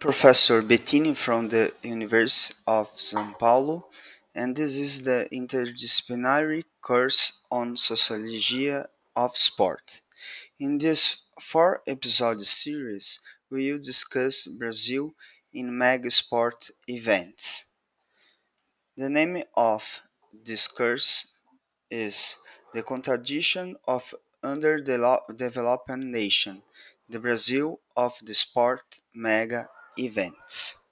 Professor Bettine from the University of São Paulo, and this is the interdisciplinary course on Sociology of Sport. In this four episode series, we will discuss Brazil in mega sport events. The name of this course is The Contradiction of Underdeveloped Nation the Brazil of the sport mega events.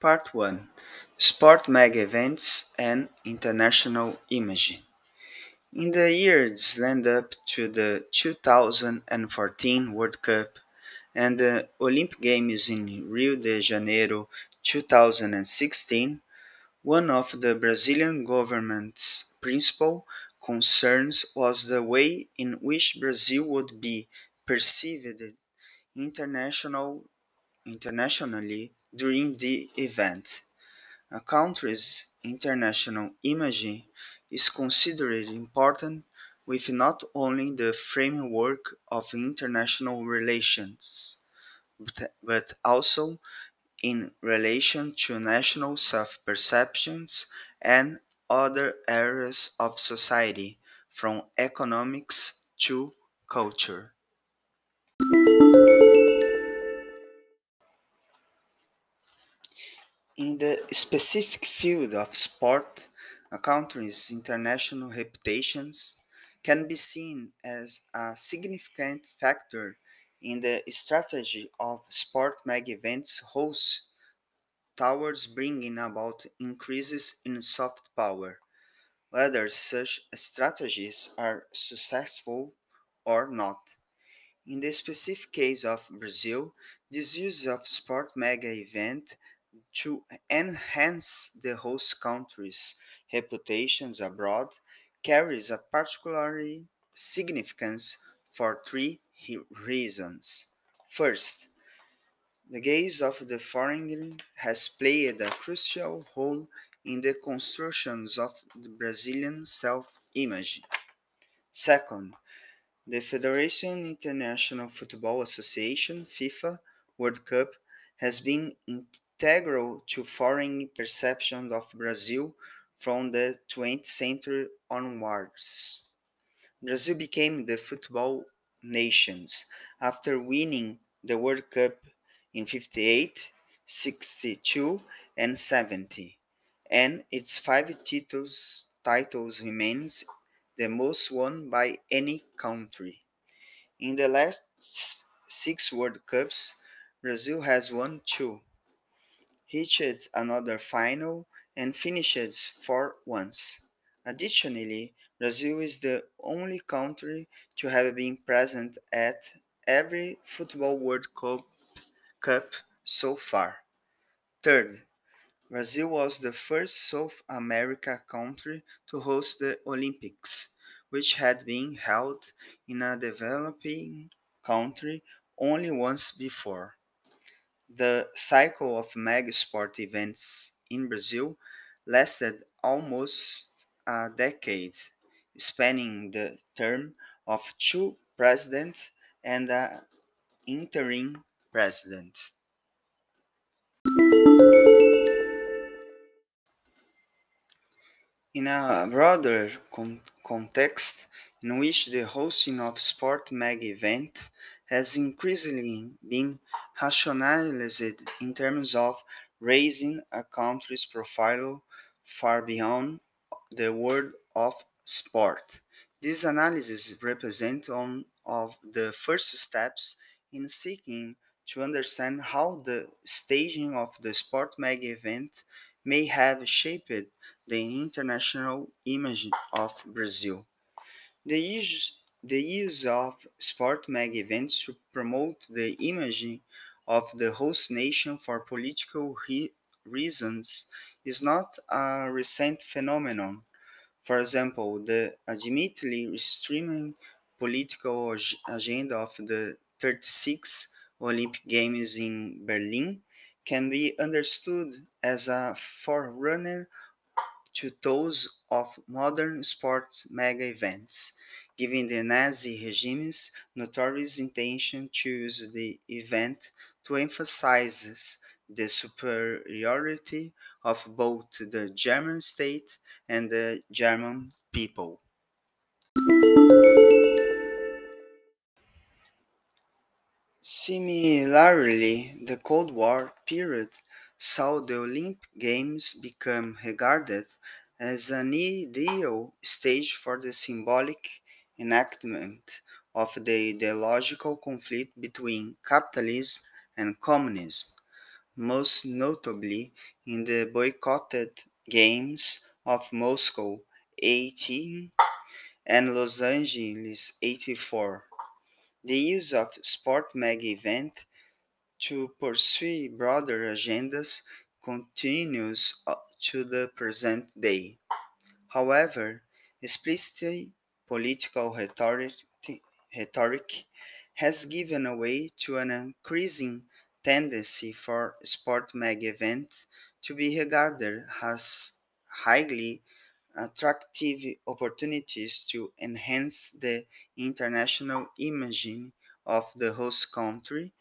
Part 1 Sport mega events and international image. In the years leading up to the 2014 World Cup and the Olympic Games in Rio de Janeiro 2016, one of the Brazilian government's principal concerns was the way in which Brazil would be perceived international, internationally during the event. A country's international image is considered important with not only the framework of international relations, but, but also in relation to national self perceptions and other areas of society, from economics to culture. In the specific field of sport, a country's international reputations can be seen as a significant factor in the strategy of sport mega events hosts towards bringing about increases in soft power, whether such strategies are successful or not. In the specific case of Brazil, this use of sport mega event to enhance the host country's reputations abroad carries a particular significance for three reasons. First, the gaze of the foreigner has played a crucial role in the construction of the Brazilian self-image. Second, the Federation International Football Association FIFA World Cup has been integral to foreign perception of Brazil from the 20th century onwards. Brazil became the football nations after winning the World Cup in 58, 62, and 70, and its five titles titles remains the most won by any country. In the last six World Cups, Brazil has won two, reached another final, and finished four once. Additionally, Brazil is the only country to have been present at every Football World Cup Cup so far. Third, Brazil was the first South America country to host the Olympics, which had been held in a developing country only once before. The cycle of mega sport events in Brazil lasted almost a decade, spanning the term of two presidents and an interim president. In a broader con- context, in which the hosting of sport mega event has increasingly been rationalized in terms of raising a country's profile far beyond the world of sport. This analysis represents one of the first steps in seeking to understand how the staging of the sport mega event may have shaped the international image of Brazil. The use, the use of sport mega events to promote the image of the host nation for political re- reasons is not a recent phenomenon. For example, the admittedly extreme political agenda of the 36 Olympic Games in Berlin can be understood as a forerunner to those of modern sports mega events, given the Nazi regime's notorious intention to use the event to emphasize the superiority of both the German state and the German people. Similarly, the Cold War period saw the Olympic Games become regarded as an ideal stage for the symbolic enactment of the ideological conflict between capitalism and communism, most notably in the boycotted Games of Moscow 18 and Los Angeles 84. The use of sport mega event to pursue broader agendas continues uh, to the present day. However, explicitly political rhetoric, rhetoric has given way to an increasing tendency for sport mega events to be regarded as highly attractive opportunities to enhance the international imaging of the host country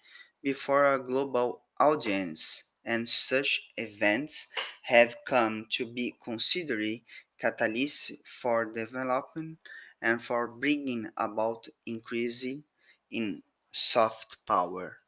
before a global audience, and such events have come to be considered catalysts for development and for bringing about increasing in soft power.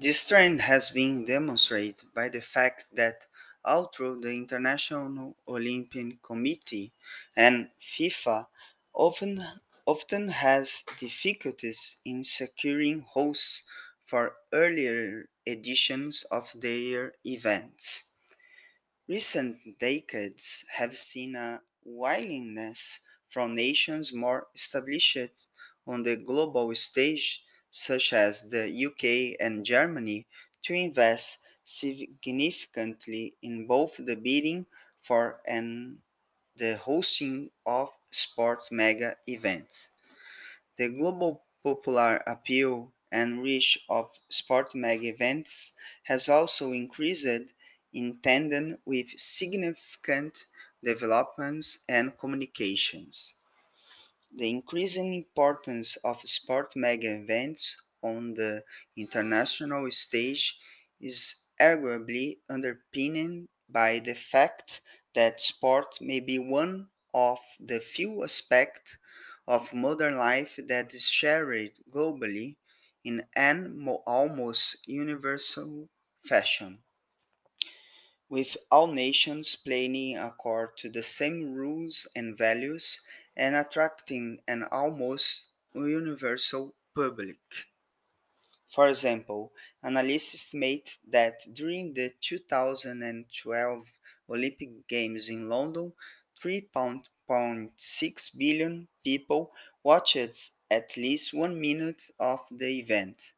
This trend has been demonstrated by the fact that although the International Olympic Committee and FIFA often often has difficulties in securing hosts for earlier editions of their events. Recent decades have seen a willingness from nations more established on the global stage such as the UK and Germany, to invest significantly in both the bidding for and the hosting of sport mega events. The global popular appeal and reach of sport mega events has also increased in tandem with significant developments and communications. The increasing importance of sport mega events on the international stage is arguably underpinned by the fact that sport may be one of the few aspects of modern life that is shared globally in an almost universal fashion with all nations playing according to the same rules and values and attracting an almost universal public. For example, analysts estimate that during the 2012 Olympic Games in London, 3.6 billion people watched at least one minute of the event.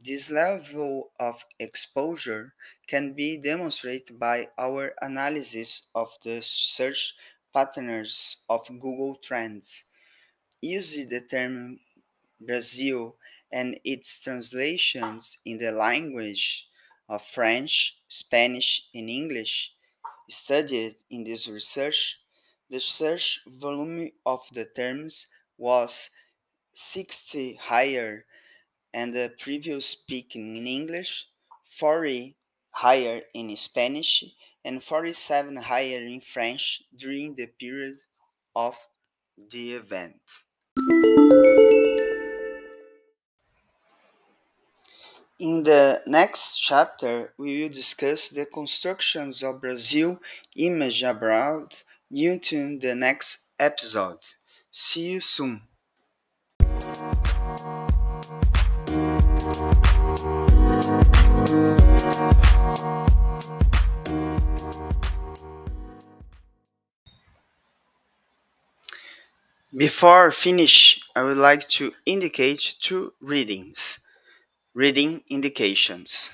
This level of exposure can be demonstrated by our analysis of the search patterns of Google Trends. Use the term Brazil and its translations in the language of French, Spanish, and English studied in this research. The search volume of the terms was 60 higher and the previous speaking in English, 40 higher in Spanish, and 47 higher in French during the period of the event. In the next chapter, we will discuss the constructions of Brazil image abroad until the next episode. See you soon. Before I finish, I would like to indicate two readings. Reading indications.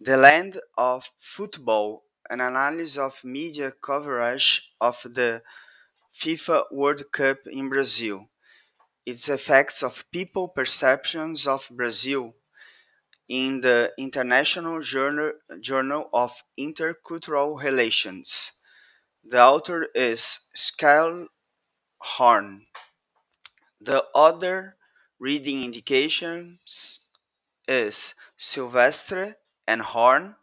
The Land of Football, an analysis of media coverage of the FIFA World Cup in Brazil, its effects of people perceptions of Brazil, in the International Journal, Journal of Intercultural Relations. The author is Skyle Horn. The other reading indications is Silvestre and Horn.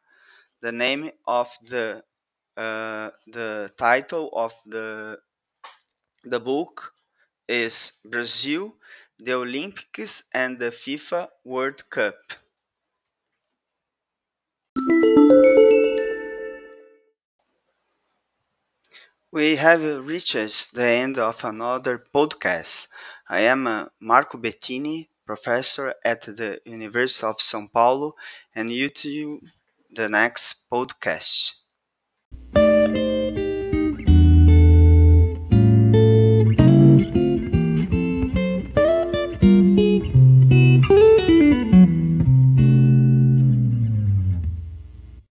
The name of the uh, the title of the the book is Brazil, the Olympics and the FIFA World Cup. We have reached the end of another podcast. I am uh, Marco Bettine, professor at the University of São Paulo, and you to the next podcast.